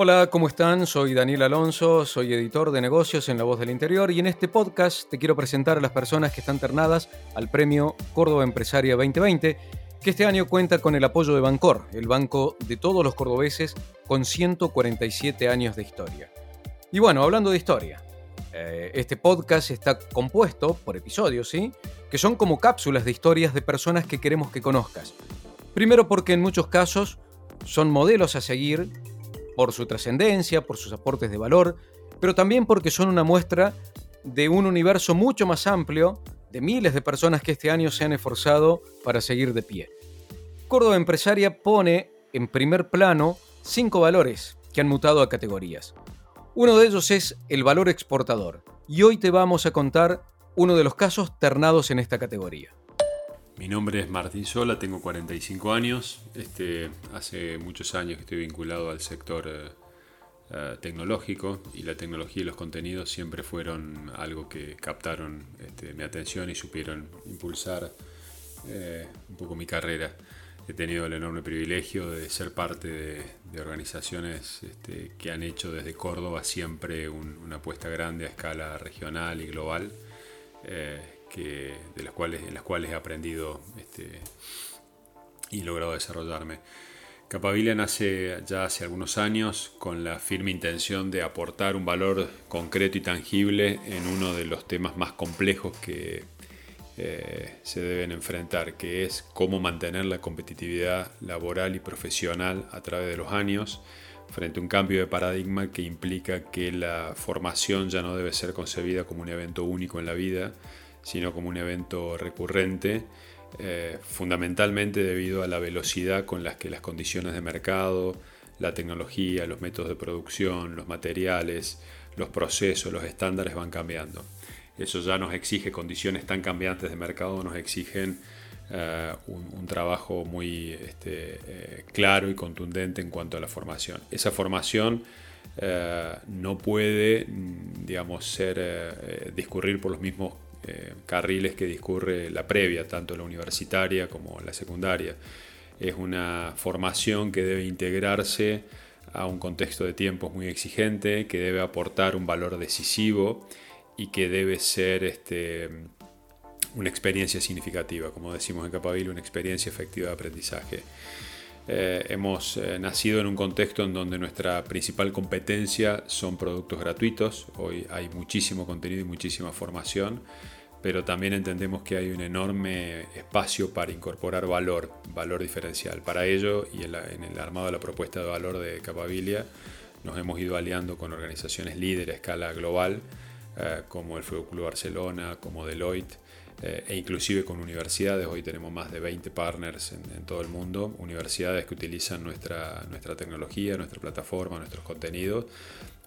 Hola, ¿cómo están? Soy Daniel Alonso, soy editor de negocios en La Voz del Interior y en este podcast te quiero presentar a las personas que están ternadas al premio Córdoba Empresaria 2020, que este año cuenta con el apoyo de Bancor, el banco de todos los cordobeses con 147 años de historia. Y bueno, hablando de historia, eh, este podcast está compuesto por episodios, ¿sí? Que son como cápsulas de historias de personas que queremos que conozcas. Primero porque en muchos casos son modelos a seguir por su trascendencia, por sus aportes de valor, pero también porque son una muestra de un universo mucho más amplio de miles de personas que este año se han esforzado para seguir de pie. Córdoba Empresaria pone en primer plano cinco valores que han mutado a categorías. Uno de ellos es el valor exportador, y hoy te vamos a contar uno de los casos ternados en esta categoría. Mi nombre es Martín Sola, tengo 45 años. Este, hace muchos años que estoy vinculado al sector eh, eh, tecnológico y la tecnología y los contenidos siempre fueron algo que captaron este, mi atención y supieron impulsar eh, un poco mi carrera he tenido el enorme privilegio de ser parte de, organizaciones este, que han hecho desde Córdoba siempre una apuesta grande a escala regional y global, que, de las cuales, en las cuales he aprendido este, y logrado desarrollarme. Capabilia nace ya hace algunos años con la firme intención de aportar un valor concreto y tangible en uno de los temas más complejos que eh, se deben enfrentar, que es cómo mantener la competitividad laboral y profesional a través de los años frente a un cambio de paradigma que implica que la formación ya no debe ser concebida como un evento único en la vida, sino como un evento recurrente, eh, fundamentalmente debido a la velocidad con la que las condiciones de mercado, la tecnología, los métodos de producción, los materiales, los procesos, los estándares van cambiando. Eso ya nos exige condiciones tan cambiantes de mercado, nos exigen eh, un, trabajo muy este, eh, claro y contundente en cuanto a la formación. Esa formación no puede, mm, digamos, ser, discurrir por los mismos carriles que discurre la previa, tanto la universitaria como la secundaria. Es una formación que debe integrarse a un contexto de tiempos muy exigente, que debe aportar un valor decisivo y que debe ser este, una experiencia significativa, como decimos en Capaville, una experiencia efectiva de aprendizaje. Eh, hemos eh, nacido en un contexto en donde nuestra principal competencia son productos gratuitos. Hoy hay muchísimo contenido y muchísima formación, pero también entendemos que hay un enorme espacio para incorporar valor, valor diferencial. Para ello, y en, el armado de la propuesta de valor de Capabilia, nos hemos ido aliando con organizaciones líderes a escala global eh, como el Fútbol Club Barcelona, como Deloitte, eh, e inclusive con universidades. Hoy tenemos más de 20 partners en, todo el mundo, universidades que utilizan nuestra, nuestra tecnología, nuestra plataforma, nuestros contenidos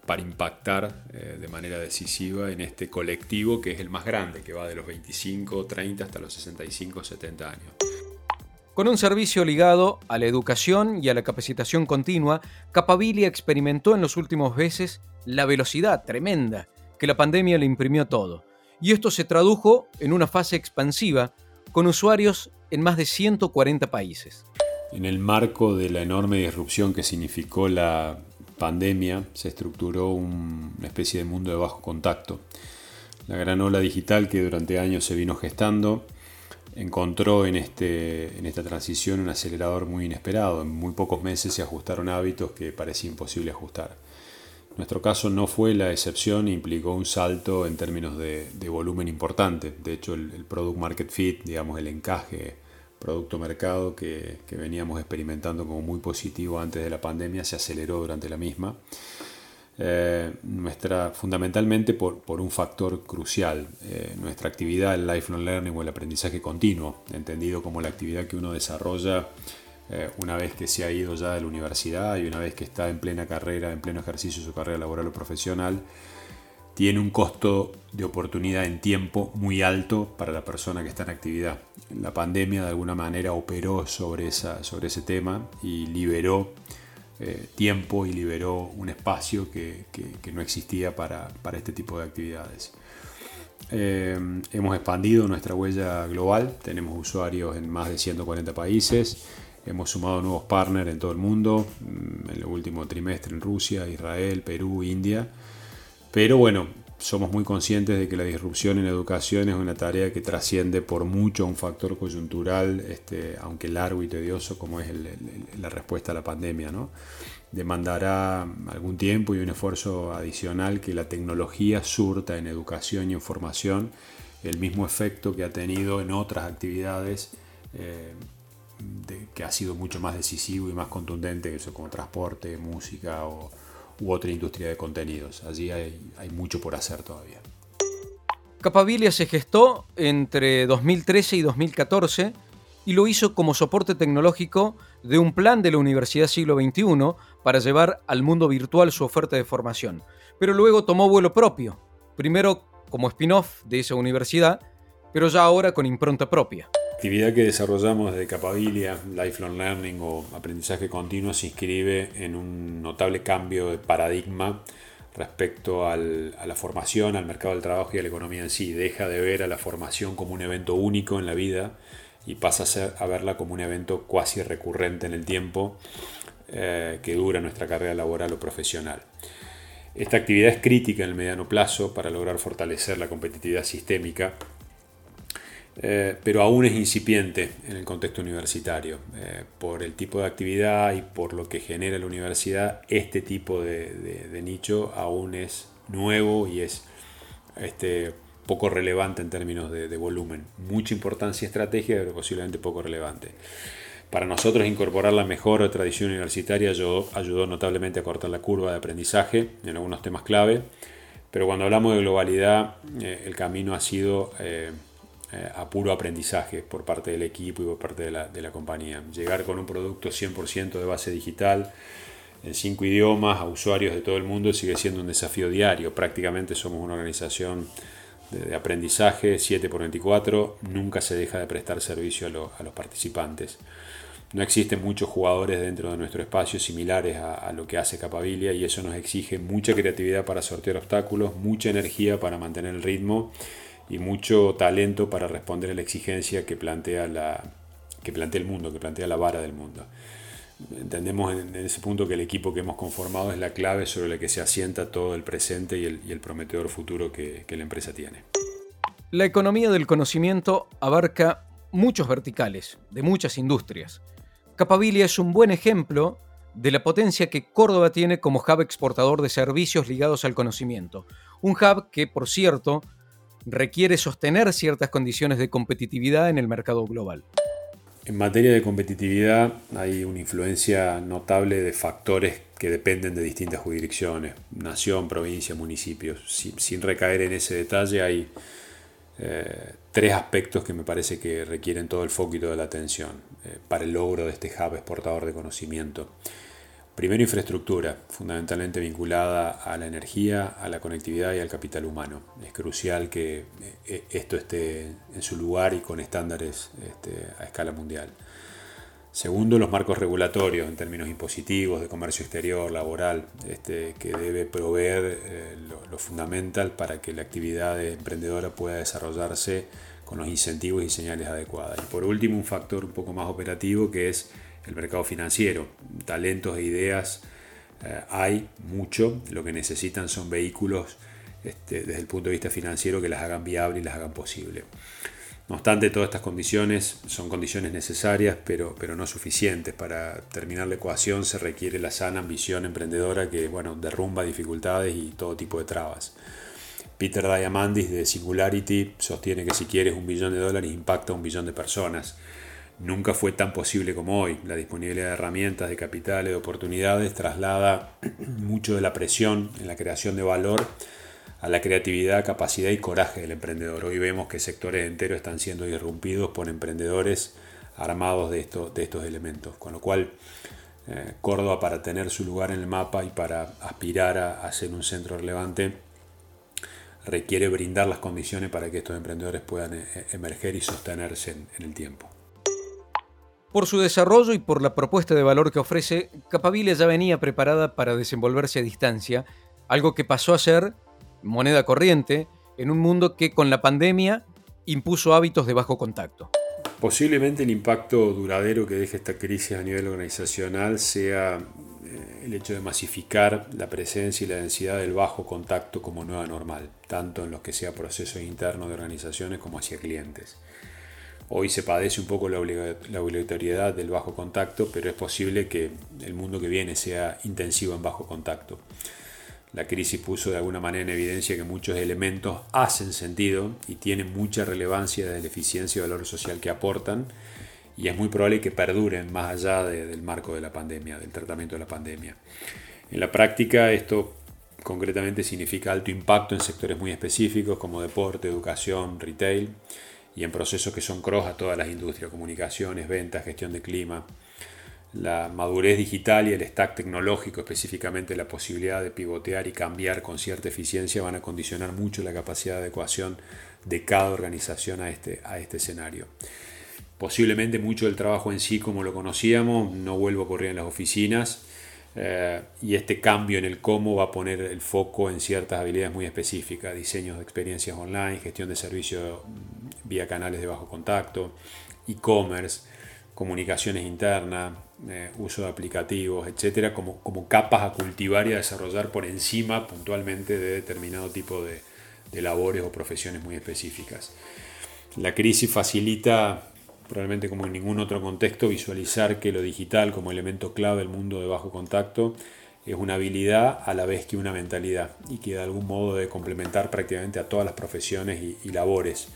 para impactar eh, de manera decisiva en este colectivo que es el más grande, que va de los 25, 30 hasta los 65, 70 años. Con un servicio ligado a la educación y a la capacitación continua, Capabilia experimentó en los últimos meses la velocidad tremenda que la pandemia le imprimió todo. Y esto se tradujo en una fase expansiva con usuarios en más de 140 países. En el marco de la enorme disrupción que significó la pandemia, se estructuró una especie de mundo de bajo contacto. La gran ola digital que durante años se vino gestando encontró en, este, en esta transición un acelerador muy inesperado. En muy pocos meses se ajustaron hábitos que parecía imposible ajustar. Nuestro caso no fue la excepción implicó un salto en términos de, volumen importante. De hecho, el, Product Market Fit, digamos, el encaje producto-mercado que, veníamos experimentando como muy positivo antes de la pandemia, se aceleró durante la misma. Eh, nuestra, fundamentalmente por, un factor crucial, eh, nuestra actividad, el lifelong learning o el aprendizaje continuo, entendido como la actividad que uno desarrolla eh, una vez que se ha ido ya de la universidad y una vez que está en plena carrera, en pleno ejercicio de su carrera laboral o profesional, tiene un costo de oportunidad en tiempo muy alto para la persona que está en actividad. La pandemia de alguna manera operó sobre, ese tema y liberó eh, tiempo y liberó un espacio que, no existía para, para, este tipo de actividades. Eh, hemos expandido nuestra huella global, tenemos usuarios en más de 140 países, hemos sumado nuevos partners en todo el mundo, mm, en el último trimestre en Rusia, Israel, Perú, India. Pero bueno, somos muy conscientes de que la disrupción en educación es una tarea que trasciende por mucho a un factor coyuntural, este, aunque largo y tedioso como es la respuesta a la pandemia. ¿no? Demandará algún tiempo y un esfuerzo adicional que la tecnología surta en educación y en formación el mismo efecto que ha tenido en otras actividades eh, que ha sido mucho más decisivo y más contundente, eso como transporte, música o u otra industria de contenidos. Allí hay, mucho por hacer todavía. Capabilia se gestó entre 2013 y 2014 y lo hizo como soporte tecnológico de un plan de la Universidad Siglo XXI para llevar al mundo virtual su oferta de formación. Pero luego tomó vuelo propio, primero como spin-off de esa universidad, pero ya ahora con impronta propia actividad que desarrollamos de Capabilia, Lifelong Learning o aprendizaje continuo, se inscribe en un notable cambio de paradigma respecto a la formación, al mercado del trabajo y a la economía en sí. Deja de ver a la formación como un evento único en la vida y pasa a verla como un evento cuasi recurrente en el tiempo eh, que dura nuestra carrera laboral o profesional. Esta actividad es crítica en el mediano plazo para lograr fortalecer la competitividad sistémica eh, pero aún es incipiente en el contexto universitario. Eh, por el tipo de actividad y por lo que genera la universidad, este tipo de, nicho aún es nuevo y es este, poco relevante en términos de, volumen. Mucha importancia estratégica, pero posiblemente poco relevante. Para nosotros incorporar la mejor tradición universitaria ayudó, notablemente a cortar la curva de aprendizaje en algunos temas clave, pero cuando hablamos de globalidad, eh, el camino ha sido eh, a puro aprendizaje por parte del equipo y por parte de la, compañía. Llegar con un producto 100% de base digital en cinco idiomas a usuarios de todo el mundo sigue siendo un desafío diario. Prácticamente somos una organización de, aprendizaje 7 por 24, nunca se deja de prestar servicio a, a, los participantes. No existen muchos jugadores dentro de nuestro espacio similares a, a, lo que hace Capabilia y eso nos exige mucha creatividad para sortear obstáculos, mucha energía para mantener el ritmo y mucho talento para responder a la exigencia que plantea, la, que plantea el mundo, que plantea la vara del mundo. Entendemos en, ese punto que el equipo que hemos conformado es la clave sobre la que se asienta todo el presente y el, prometedor futuro que, que la empresa tiene. La economía del conocimiento abarca muchos verticales, de muchas industrias. Capabilia es un buen ejemplo de la potencia que Córdoba tiene como hub exportador de servicios ligados al conocimiento. Un hub que, por cierto, requiere sostener ciertas condiciones de competitividad en el mercado global. En materia de competitividad hay una influencia notable de factores que dependen de distintas jurisdicciones, nación, provincia, municipios. Sin, recaer en ese detalle hay eh, tres aspectos que me parece que requieren todo el foco y toda la atención eh, para el logro de este hub exportador de conocimiento. Primero, infraestructura, fundamentalmente vinculada a la energía, a la conectividad y al capital humano. Es crucial que eh, esto esté en su lugar y con estándares este, a escala mundial. Segundo, los marcos regulatorios en términos impositivos, de comercio exterior, laboral, este, que debe proveer eh, lo, fundamental para que la actividad emprendedora pueda desarrollarse con los incentivos y señales adecuadas. Y por último, un factor un poco más operativo que es el mercado financiero. Talentos e ideas eh, hay mucho, lo que necesitan son vehículos este, desde el punto de vista financiero que las hagan viables y las hagan posible. No obstante, todas estas condiciones son condiciones necesarias, pero, pero no suficientes. Para terminar la ecuación se requiere la sana ambición emprendedora que bueno, derrumba dificultades y todo tipo de trabas. Peter Diamandis de Singularity sostiene que si quieres un billón de dólares impacta a un billón de personas. Nunca fue tan posible como hoy. La disponibilidad de herramientas, de capitales, de oportunidades traslada mucho de la presión en la creación de valor a la creatividad, capacidad y coraje del emprendedor. Hoy vemos que sectores enteros están siendo irrumpidos por emprendedores armados de, estos, elementos. Con lo cual, eh, Córdoba para tener su lugar en el mapa y para aspirar a, ser un centro relevante, requiere brindar las condiciones para que estos emprendedores puedan eh, emerger y sostenerse en, en el tiempo. Por su desarrollo y por la propuesta de valor que ofrece, Capavile ya venía preparada para desenvolverse a distancia, algo que pasó a ser moneda corriente en un mundo que con la pandemia impuso hábitos de bajo contacto. Posiblemente el impacto duradero que deje esta crisis a nivel organizacional sea eh, el hecho de masificar la presencia y la densidad del bajo contacto como nueva normal, tanto en los que sea procesos internos de organizaciones como hacia clientes. Hoy se padece un poco la, obligatoriedad del bajo contacto, pero es posible que el mundo que viene sea intensivo en bajo contacto. La crisis puso de alguna manera en evidencia que muchos elementos hacen sentido y tienen mucha relevancia de la eficiencia y valor social que aportan y es muy probable que perduren más allá del marco de la pandemia, del tratamiento de la pandemia. En la práctica esto concretamente significa alto impacto en sectores muy específicos como deporte, educación, retail y en procesos que son cross a todas las industrias, comunicaciones, ventas, gestión de clima, la madurez digital y el stack tecnológico, específicamente la posibilidad de pivotear y cambiar con cierta eficiencia, van a condicionar mucho la capacidad de adecuación de cada organización a este, a este escenario. Posiblemente mucho del trabajo en sí, como lo conocíamos, no vuelva a ocurrir en las oficinas eh, y este cambio en el cómo va a poner el foco en ciertas habilidades muy específicas, diseños de experiencias online, gestión de servicios vía canales de bajo contacto, e-commerce, comunicaciones internas, eh, uso de aplicativos, etcétera, como, como capas a cultivar y a desarrollar por encima puntualmente de determinado tipo de, labores o profesiones muy específicas. La crisis facilita, probablemente como en ningún otro contexto, visualizar que lo digital como elemento clave del mundo de bajo contacto es una habilidad a la vez que una mentalidad y que de algún modo debe complementar prácticamente a todas las profesiones y labores.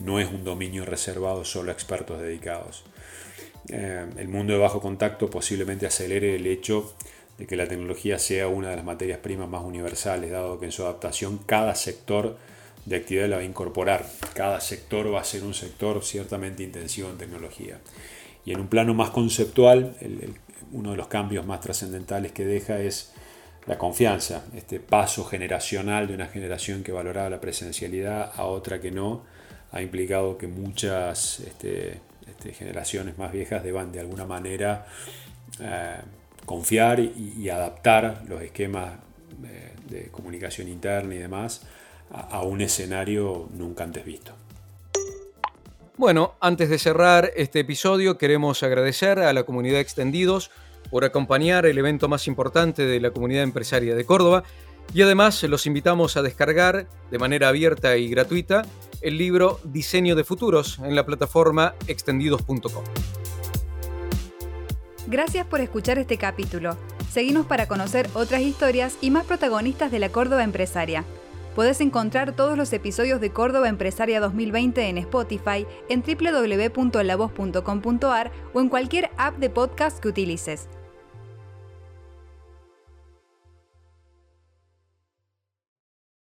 No es un dominio reservado solo a expertos dedicados. Eh, el mundo de bajo contacto posiblemente acelere el hecho de que la tecnología sea una de las materias primas más universales, dado que en su adaptación cada sector de actividad la va a incorporar. Cada sector va a ser un sector ciertamente intensivo en tecnología. Y en un plano más conceptual, uno de los cambios más trascendentales que deja es la confianza, este paso generacional de una generación que valoraba la presencialidad a otra que no, ha implicado que muchas este, este, generaciones más viejas deban de alguna manera eh, confiar y, adaptar los esquemas eh, de comunicación interna y demás a, un escenario nunca antes visto. Bueno, antes de cerrar este episodio queremos agradecer a la comunidad Extendidos por acompañar el evento más importante de la comunidad empresaria de Córdoba y además los invitamos a descargar de manera abierta y gratuita el libro Diseño de Futuros en la plataforma extendidos.com. Gracias por escuchar este capítulo. Seguimos para conocer otras historias y más protagonistas de la Córdoba Empresaria. Puedes encontrar todos los episodios de Córdoba Empresaria 2020 en Spotify, en www.lavoz.com.ar o en cualquier app de podcast que utilices.